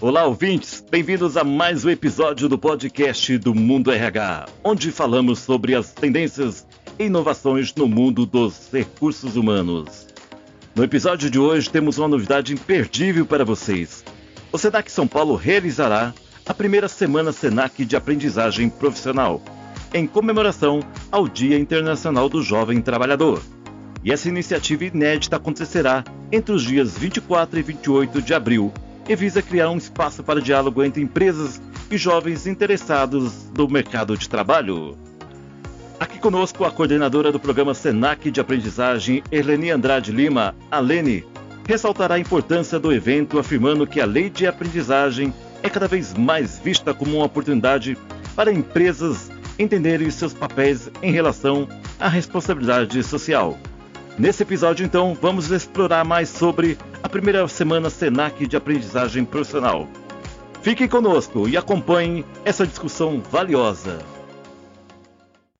Olá, ouvintes! Bem-vindos a mais um episódio do podcast do Mundo RH, onde falamos sobre as tendências e inovações no mundo dos recursos humanos. No episódio de hoje temos uma novidade imperdível para vocês. O Senac São Paulo realizará a primeira semana Senac de aprendizagem profissional, em comemoração ao Dia Internacional do Jovem Trabalhador. E essa iniciativa inédita acontecerá entre os dias 24 e 28 de abril e visa criar um espaço para diálogo entre empresas e jovens interessados no mercado de trabalho. Aqui conosco a coordenadora do programa Senac de Aprendizagem, Erleni Andrade Lima, a Lene, ressaltará a importância do evento, afirmando que a lei de aprendizagem é cada vez mais vista como uma oportunidade para empresas entenderem seus papéis em relação à responsabilidade social. Nesse episódio, então, vamos explorar mais sobre a primeira semana Senac de aprendizagem profissional. Fiquem conosco e acompanhem essa discussão valiosa.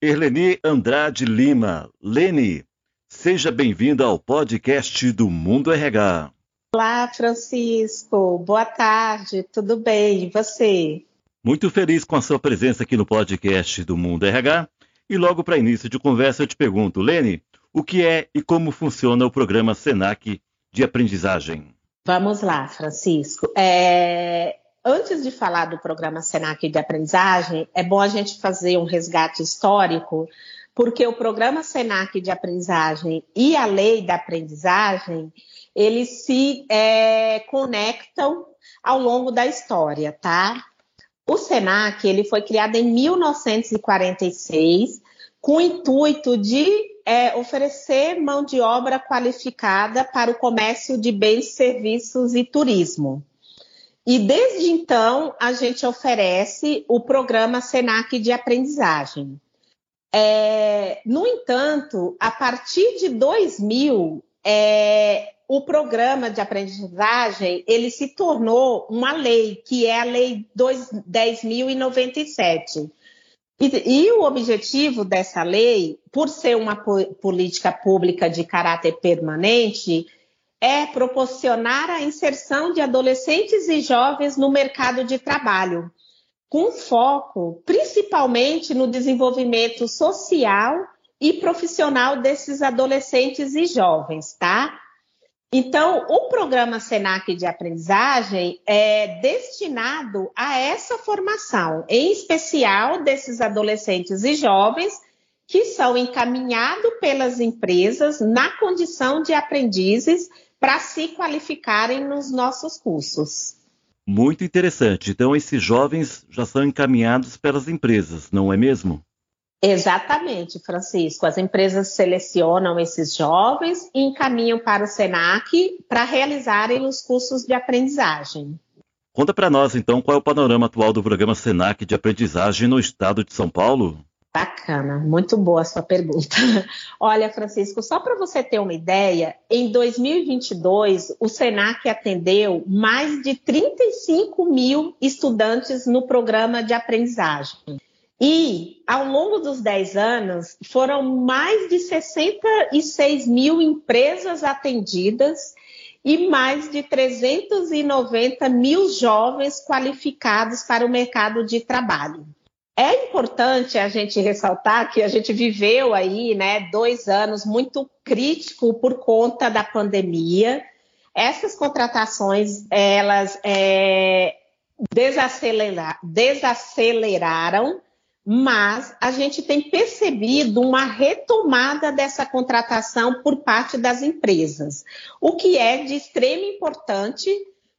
Erleni Andrade Lima, Lene, seja bem-vinda ao podcast do Mundo RH. Olá, Francisco. Boa tarde. Tudo bem? E você? Muito feliz com a sua presença aqui no podcast do Mundo RH. E logo para início de conversa eu te pergunto, Lene, o que é e como funciona o programa Senac de aprendizagem? Vamos lá, Francisco. É... Antes de falar do programa Senac de aprendizagem, é bom a gente fazer um resgate histórico, porque o programa Senac de aprendizagem e a lei da aprendizagem, eles se é, conectam ao longo da história, tá? O Senac ele foi criado em 1946 com o intuito de é, oferecer mão de obra qualificada para o comércio de bens, serviços e turismo. E desde então a gente oferece o programa Senac de aprendizagem. É, no entanto, a partir de 2000, é, o programa de aprendizagem ele se tornou uma lei, que é a Lei 10.097. E, e, o objetivo dessa lei, por ser uma política pública de caráter permanente, é proporcionar a inserção de adolescentes e jovens no mercado de trabalho, com foco principalmente no desenvolvimento social e profissional desses adolescentes e jovens, tá? Então, o programa SENAC de aprendizagem é destinado a essa formação, em especial desses adolescentes e jovens que são encaminhados pelas empresas na condição de aprendizes para se qualificarem nos nossos cursos. Muito interessante. Então, esses jovens já são encaminhados pelas empresas, não é mesmo? Exatamente, Francisco. As empresas selecionam esses jovens e encaminham para o SENAC para realizarem os cursos de aprendizagem. Conta para nós, então, qual é o panorama atual do programa SENAC de aprendizagem no estado de São Paulo? Bacana, muito boa a sua pergunta. Olha, Francisco, só para você ter uma ideia, em 2022 o SENAC atendeu mais de 35 mil estudantes no programa de aprendizagem. E, ao longo dos 10 anos, foram mais de 66 mil empresas atendidas e mais de 390 mil jovens qualificados para o mercado de trabalho. É importante a gente ressaltar que a gente viveu aí, né, dois anos muito crítico por conta da pandemia. Essas contratações, elas é, desaceleraram mas a gente tem percebido uma retomada dessa contratação por parte das empresas, o que é de extrema importância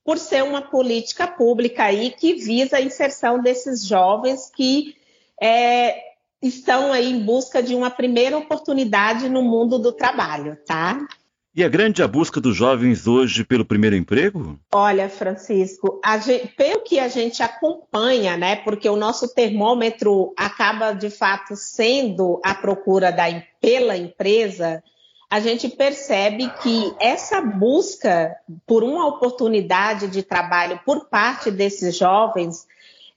por ser uma política pública aí que visa a inserção desses jovens que é, estão aí em busca de uma primeira oportunidade no mundo do trabalho, tá? E é grande a busca dos jovens hoje pelo primeiro emprego? Olha, Francisco, gente, pelo que a gente acompanha, né? Porque o nosso termômetro acaba de fato sendo a procura da, pela empresa, a gente percebe que essa busca por uma oportunidade de trabalho por parte desses jovens,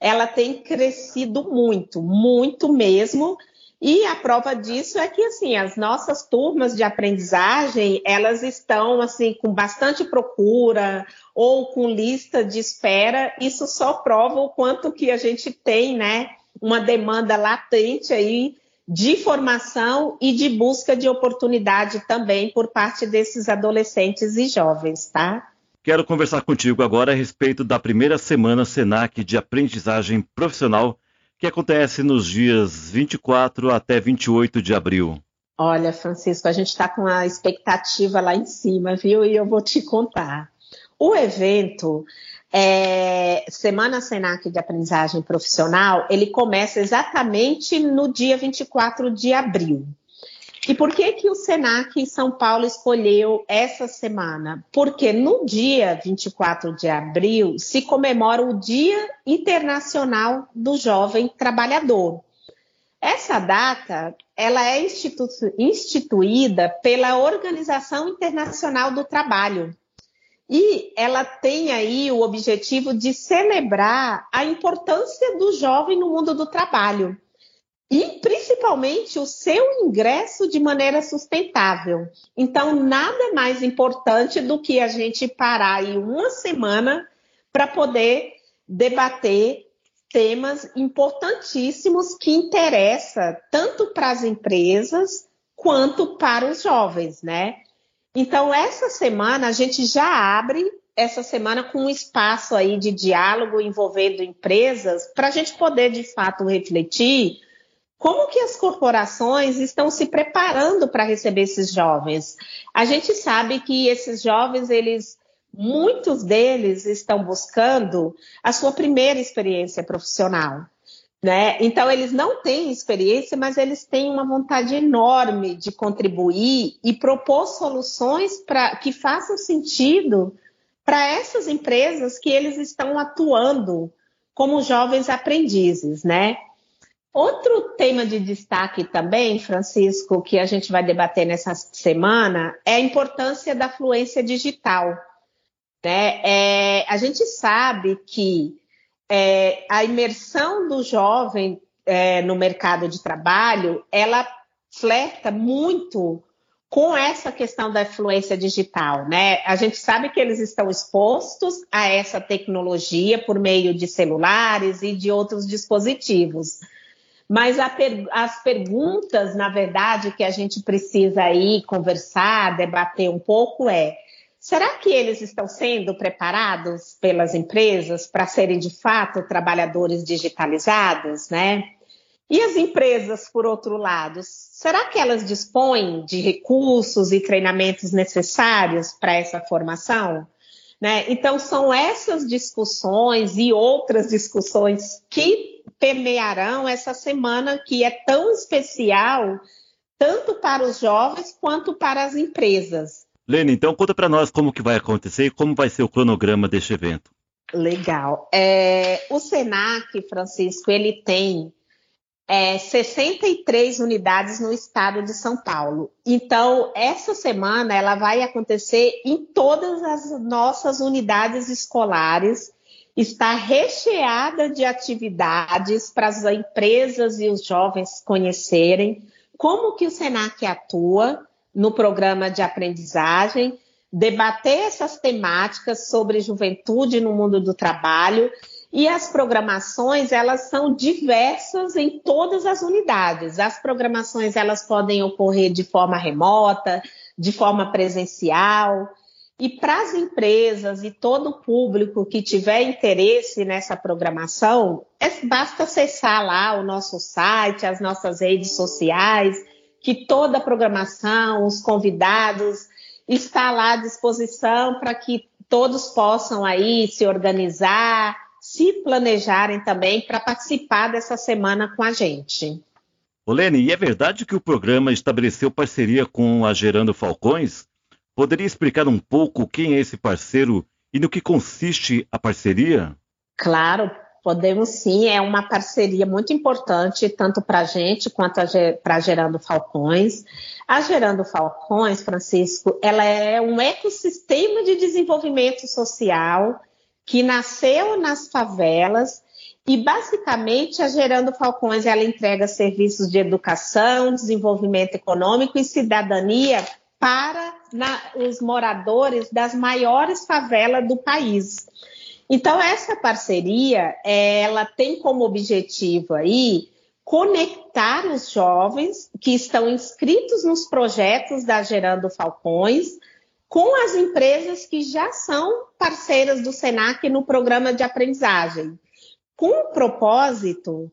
ela tem crescido muito, muito mesmo E a prova disso é que assim, as nossas turmas de aprendizagem, elas estão assim com bastante procura ou com lista de espera. Isso só prova o quanto que a gente tem, né, uma demanda latente aí de formação e de busca de oportunidade também por parte desses adolescentes e jovens, tá? Quero conversar contigo agora a respeito da primeira semana Senac de aprendizagem profissional que acontece nos dias 24 até 28 de abril. Olha, Francisco, a gente está com a expectativa lá em cima, viu? E eu vou te contar. O evento é, Semana Senac de Aprendizagem Profissional, ele começa exatamente no dia 24 de abril. E por que que o Senac em São Paulo escolheu essa semana? Porque no dia 24 de abril se comemora o Dia Internacional do Jovem Trabalhador. Essa data, ela é institu instituída pela Organização Internacional do Trabalho. E ela tem aí o objetivo de celebrar a importância do jovem no mundo do trabalho e principalmente o seu ingresso de maneira sustentável. Então, nada mais importante do que a gente parar aí uma semana para poder debater temas importantíssimos que interessam tanto para as empresas quanto para os jovens, né? Então, essa semana a gente já abre essa semana com um espaço aí de diálogo envolvendo empresas para a gente poder de fato refletir como que as corporações estão se preparando para receber esses jovens? A gente sabe que esses jovens, eles, muitos deles estão buscando a sua primeira experiência profissional. Né? Então, eles não têm experiência, mas eles têm uma vontade enorme de contribuir e propor soluções para que façam sentido para essas empresas que eles estão atuando como jovens aprendizes, né? Outro tema de destaque também, Francisco, que a gente vai debater nessa semana, é a importância da fluência digital. Né? É, a gente sabe que é, a imersão do jovem é, no mercado de trabalho, ela flerta muito com essa questão da fluência digital, né? A gente sabe que eles estão expostos a essa tecnologia por meio de celulares e de outros dispositivos. Mas per as perguntas, na verdade, que a gente precisa aí conversar, debater um pouco é: será que eles estão sendo preparados pelas empresas para serem de fato trabalhadores digitalizados, né? E as empresas, por outro lado, será que elas dispõem de recursos e treinamentos necessários para essa formação? Né? Então, são essas discussões e outras discussões que permearão essa semana que é tão especial, tanto para os jovens quanto para as empresas. Lene, então conta para nós como que vai acontecer e como vai ser o cronograma deste evento. Legal. É, o Senac, Francisco, ele tem é, 63 unidades no estado de São Paulo. Então, essa semana ela vai acontecer em todas as nossas unidades escolares. Está recheada de atividades para as empresas e os jovens conhecerem como que o Senac atua no programa de aprendizagem, debater essas temáticas sobre juventude no mundo do trabalho e as programações, elas são diversas em todas as unidades. As programações, elas podem ocorrer de forma remota, de forma presencial. E para as empresas e todo o público que tiver interesse nessa programação, é, basta acessar lá o nosso site, as nossas redes sociais, que toda a programação, os convidados, está lá à disposição para que todos possam aí se organizar, se planejarem também para participar dessa semana com a gente. Olene, e é verdade que o programa estabeleceu parceria com a Gerando Falcões? Poderia explicar um pouco quem é esse parceiro e no que consiste a parceria? Claro, podemos sim. É uma parceria muito importante, tanto para a gente quanto para Gerando Falcões. A Gerando Falcões, Francisco, ela é um ecossistema de desenvolvimento social que nasceu nas favelas E basicamente a Gerando Falcões ela entrega serviços de educação, desenvolvimento econômico e cidadania para na, os moradores das maiores favelas do país. Então essa parceria ela tem como objetivo aí conectar os jovens que estão inscritos nos projetos da Gerando Falcões com as empresas que já são parceiras do Senac no programa de aprendizagem, com o propósito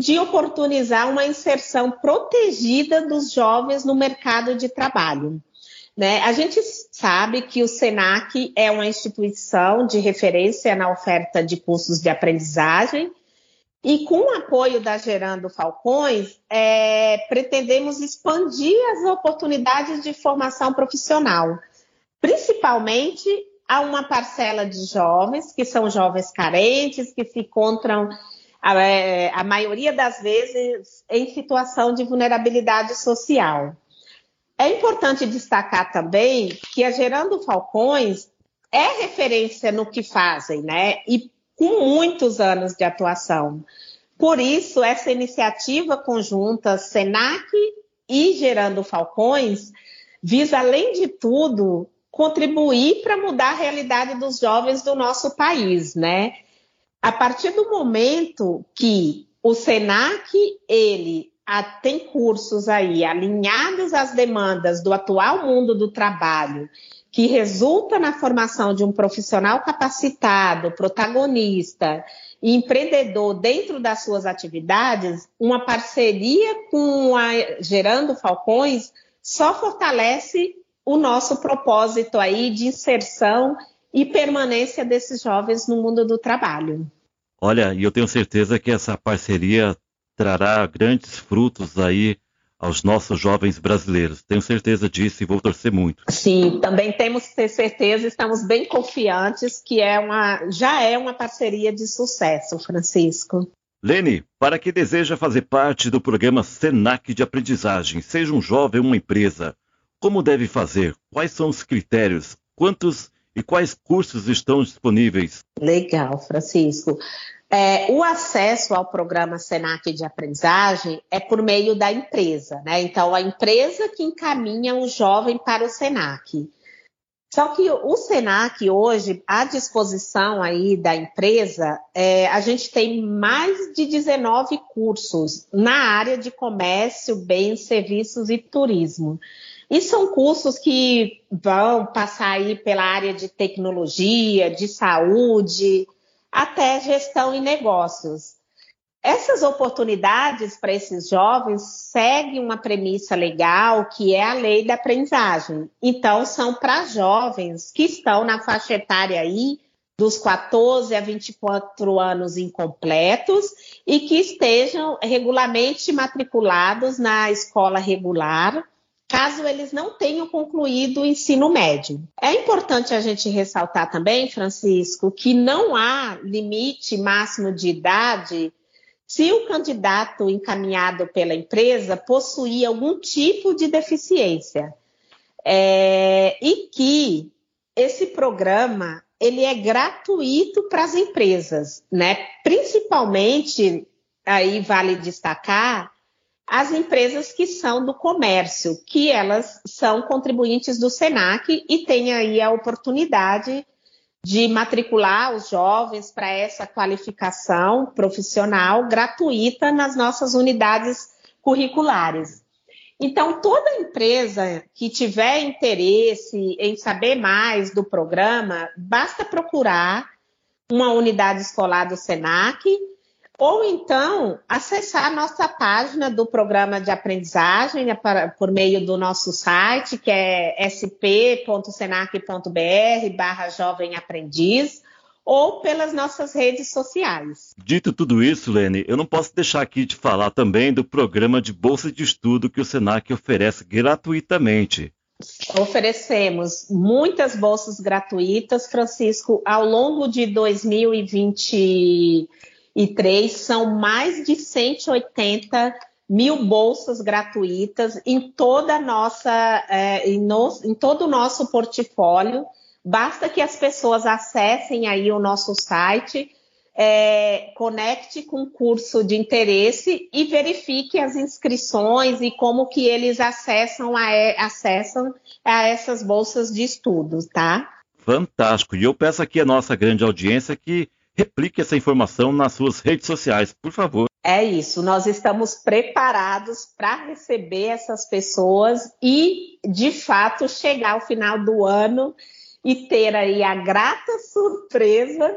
de oportunizar uma inserção protegida dos jovens no mercado de trabalho. Né? A gente sabe que o SENAC é uma instituição de referência na oferta de cursos de aprendizagem e com o apoio da Gerando Falcões, é, pretendemos expandir as oportunidades de formação profissional, principalmente a uma parcela de jovens, que são jovens carentes, que se encontram, a, é, a maioria das vezes, em situação de vulnerabilidade social. É importante destacar também que a Gerando Falcões é referência no que fazem, né? E com muitos anos de atuação. Por isso, essa iniciativa conjunta SENAC e Gerando Falcões visa, além de tudo, contribuir para mudar a realidade dos jovens do nosso país, né? A partir do momento que o SENAC, ele tem cursos aí alinhados às demandas do atual mundo do trabalho que resulta na formação de um profissional capacitado, protagonista e empreendedor dentro das suas atividades, uma parceria com a Gerando Falcões só fortalece o nosso propósito aí de inserção e permanência desses jovens no mundo do trabalho. Olha, e eu tenho certeza que essa parceria trará grandes frutos aí aos nossos jovens brasileiros. Tenho certeza disso e vou torcer muito. Sim, também temos que ter certeza, estamos bem confiantes que é uma, já é uma parceria de sucesso, Francisco. Lene, para quem deseja fazer parte do programa Senac de aprendizagem, seja um jovem ou uma empresa, como deve fazer? Quais são os critérios? Quantos e quais cursos estão disponíveis? Legal, Francisco. É, o acesso ao programa Senac de aprendizagem é por meio da empresa, né? Então, a empresa que encaminha o jovem para o Senac. Só que o Senac hoje, à disposição aí da empresa, é, a gente tem mais de 19 cursos na área de comércio, bens, serviços e turismo. E são cursos que vão passar aí pela área de tecnologia, de saúde, até gestão e negócios. Essas oportunidades para esses jovens seguem uma premissa legal, que é a lei da aprendizagem. Então, são para jovens que estão na faixa etária aí dos 14 a 24 anos incompletos e que estejam regularmente matriculados na escola regular caso eles não tenham concluído o ensino médio. É importante a gente ressaltar também, Francisco, que não há limite máximo de idade se o candidato encaminhado pela empresa possuir algum tipo de deficiência. É, e que esse programa ele é gratuito para as empresas, né? Principalmente, aí vale destacar, as empresas que são do comércio, que elas são contribuintes do SENAC e têm aí a oportunidade de matricular os jovens para essa qualificação profissional gratuita nas nossas unidades curriculares. Então, toda empresa que tiver interesse em saber mais do programa, basta procurar uma unidade escolar do SENAC ou então acessar a nossa página do programa de aprendizagem né, por meio do nosso site, que é sp.senac.br barra jovem aprendiz, ou pelas nossas redes sociais. Dito tudo isso, Lene, eu não posso deixar aqui de falar também do programa de bolsa de estudo que o Senac oferece gratuitamente. Oferecemos muitas bolsas gratuitas, Francisco, ao longo de 2020 e três são mais de 180 mil bolsas gratuitas em toda nossa, é, em, no, em todo o nosso portfólio. Basta que as pessoas acessem aí o nosso site é, conecte com o curso de interesse e verifique as inscrições e como que eles acessam a, acessam a essas bolsas de estudos, tá? Fantástico. E eu peço aqui à nossa grande audiência que replique essa informação nas suas redes sociais, por favor. É isso, nós estamos preparados para receber essas pessoas e, de fato, chegar ao final do ano e ter aí a grata surpresa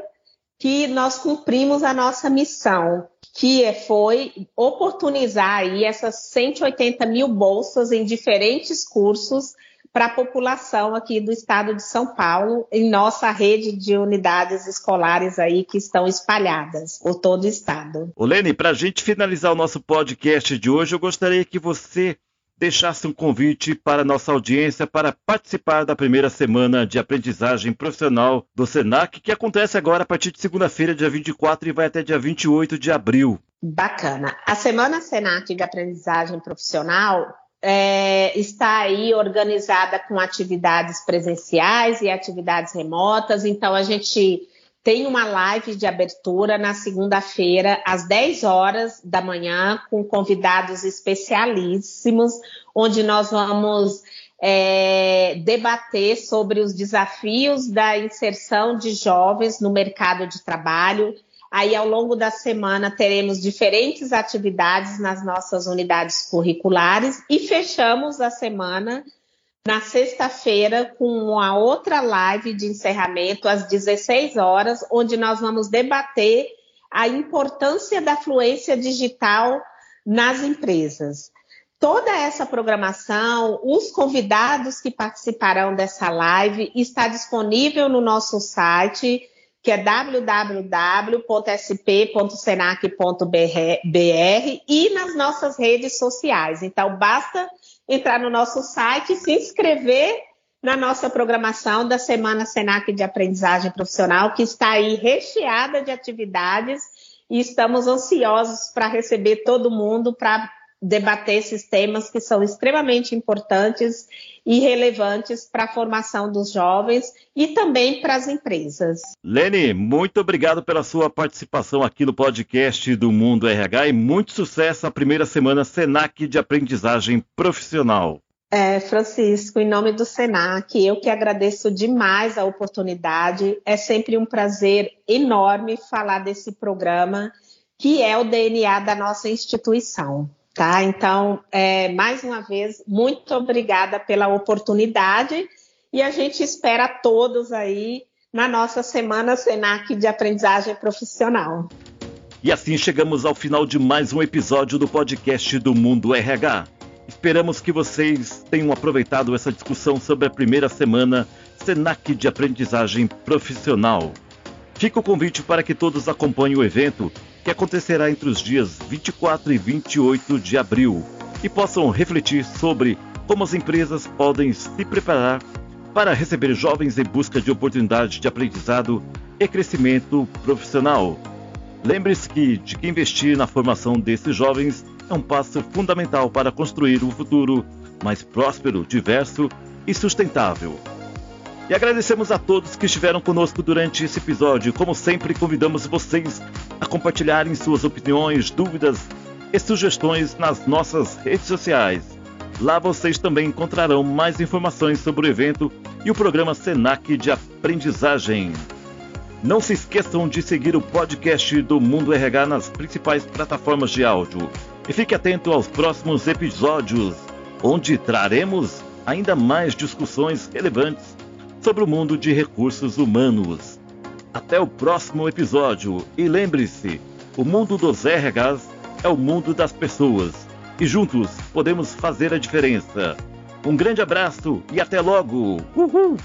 que nós cumprimos a nossa missão, que é, foi oportunizar aí essas 180 mil bolsas em diferentes cursos para a população aqui do estado de São Paulo, em nossa rede de unidades escolares aí que estão espalhadas por todo o estado. Olene, para a gente finalizar o nosso podcast de hoje, eu gostaria que você deixasse um convite para a nossa audiência para participar da primeira semana de aprendizagem profissional do SENAC, que acontece agora a partir de segunda-feira, dia 24, e vai até dia 28 de abril. Bacana. A Semana SENAC de Aprendizagem Profissional é, está aí organizada com atividades presenciais e atividades remotas. Então, a gente tem uma live de abertura na segunda-feira, às 10 horas da manhã, com convidados especialíssimos, onde nós vamos é, debater sobre os desafios da inserção de jovens no mercado de trabalho Aí, ao longo da semana, teremos diferentes atividades nas nossas unidades curriculares e fechamos a semana na sexta-feira com uma outra live de encerramento às 16 horas, onde nós vamos debater a importância da fluência digital nas empresas. Toda essa programação, os convidados que participarão dessa live está disponível no nosso site que é www.sp.senac.br e nas nossas redes sociais. Então, basta entrar no nosso site se inscrever na nossa programação da Semana Senac de Aprendizagem Profissional, que está aí recheada de atividades e estamos ansiosos para receber todo mundo para debater esses temas que são extremamente importantes e relevantes para a formação dos jovens e também para as empresas. Lene, muito obrigado pela sua participação aqui no podcast do Mundo RH e muito sucesso na primeira semana Senac de aprendizagem profissional. É, Francisco, em nome do Senac, eu que agradeço demais a oportunidade. É sempre um prazer enorme falar desse programa que é o DNA da nossa instituição. Tá? Então, é, mais uma vez, muito obrigada pela oportunidade e a gente espera todos aí na nossa Semana Senac de Aprendizagem Profissional. E assim chegamos ao final de mais um episódio do podcast do Mundo RH. Esperamos que vocês tenham aproveitado essa discussão sobre a primeira semana Senac de Aprendizagem Profissional. Fica o convite para que todos acompanhem o evento que acontecerá entre os dias 24 e 28 de abril e possam refletir sobre como as empresas podem se preparar para receber jovens em busca de oportunidades de aprendizado e crescimento profissional. Lembre-se que de que investir na formação desses jovens é um passo fundamental para construir um futuro mais próspero, diverso e sustentável. E agradecemos a todos que estiveram conosco durante esse episódio. Como sempre, convidamos vocês a compartilharem suas opiniões, dúvidas e sugestões nas nossas redes sociais. Lá vocês também encontrarão mais informações sobre o evento e o programa Senac de Aprendizagem. Não se esqueçam de seguir o podcast do Mundo RH nas principais plataformas de áudio. E fique atento aos próximos episódios, onde traremos ainda mais discussões relevantes sobre o mundo de recursos humanos. Até o próximo episódio e lembre-se: o mundo dos RHs é o mundo das pessoas e juntos podemos fazer a diferença. Um grande abraço e até logo! Uhul!